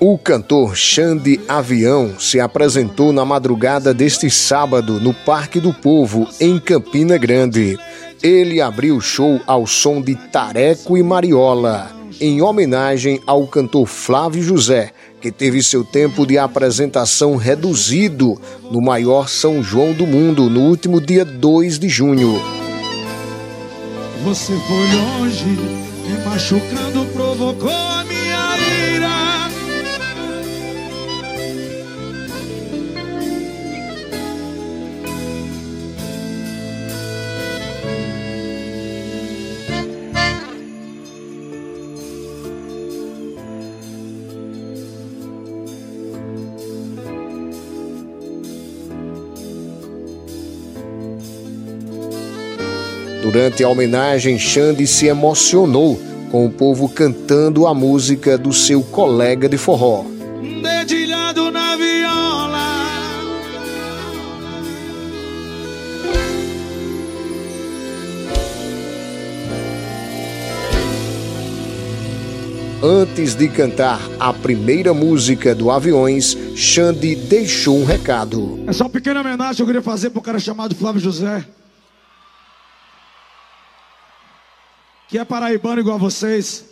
O cantor Xande Avião se apresentou na madrugada deste sábado no Parque do Povo, em Campina Grande. Ele abriu o show ao som de Tareco e Mariola, em homenagem ao cantor Flávio José, que teve seu tempo de apresentação reduzido no maior São João do mundo no último dia 2 de junho. Você foi longe, me machucando, provocou a minha Durante a homenagem, Xande se emocionou com o povo cantando a música do seu colega de forró. Dedilhado na viola. Antes de cantar a primeira música do Aviões, Xande deixou um recado. É só uma pequena homenagem que eu queria fazer para o cara chamado Flávio José. Que é paraibano igual a vocês.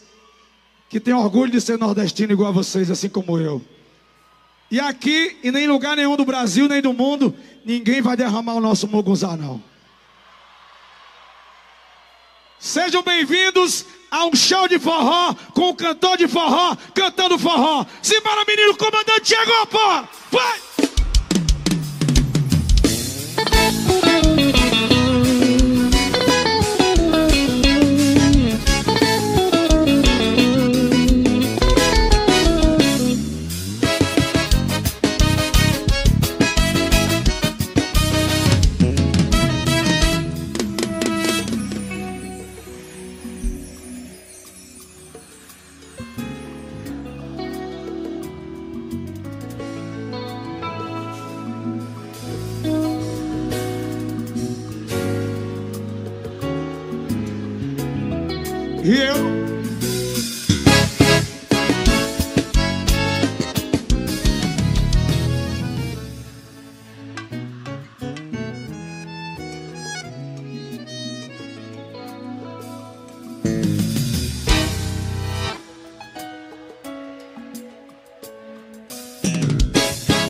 Que tem orgulho de ser nordestino igual a vocês, assim como eu. E aqui, e nem em lugar nenhum do Brasil, nem do mundo, ninguém vai derramar o nosso mugunzá, não. Sejam bem-vindos a um show de forró com o cantor de forró cantando forró. Simbora, menino, comandante chegou, pô! Vai! E eu